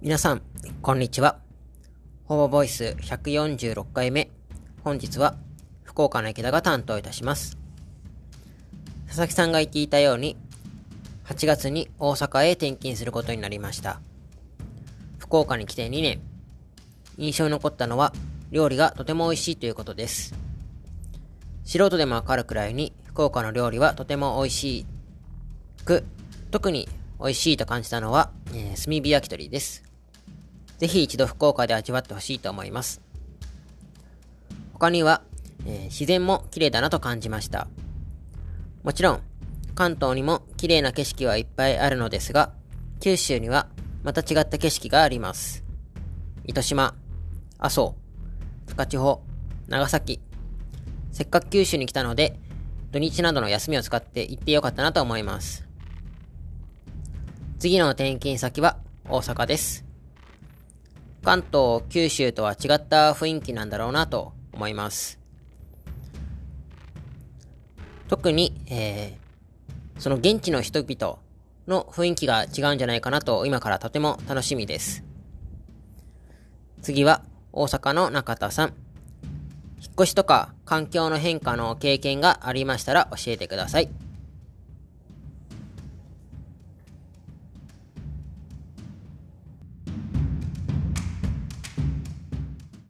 皆さん、こんにちは。ほぼボイス146回目。本日は、福岡の池田が担当いたします。佐々木さんが言っていたように、8月に大阪へ転勤することになりました。福岡に来て2年。印象に残ったのは、料理がとても美味しいということです。素人でもわかるくらいに、福岡の料理はとても美味しく、特に美味しいと感じたのは、えー、炭火焼き鳥です。ぜひ一度福岡で味わってほしいと思います。他には、えー、自然も綺麗だなと感じました。もちろん、関東にも綺麗な景色はいっぱいあるのですが、九州にはまた違った景色があります。糸島、阿蘇、高千穂、長崎。せっかく九州に来たので、土日などの休みを使って行ってよかったなと思います。次の転勤先は大阪です。関東、九州とは違った雰囲気なんだろうなと思います。特に、えー、その現地の人々の雰囲気が違うんじゃないかなと今からとても楽しみです。次は大阪の中田さん。引っ越しとか環境の変化の経験がありましたら教えてください。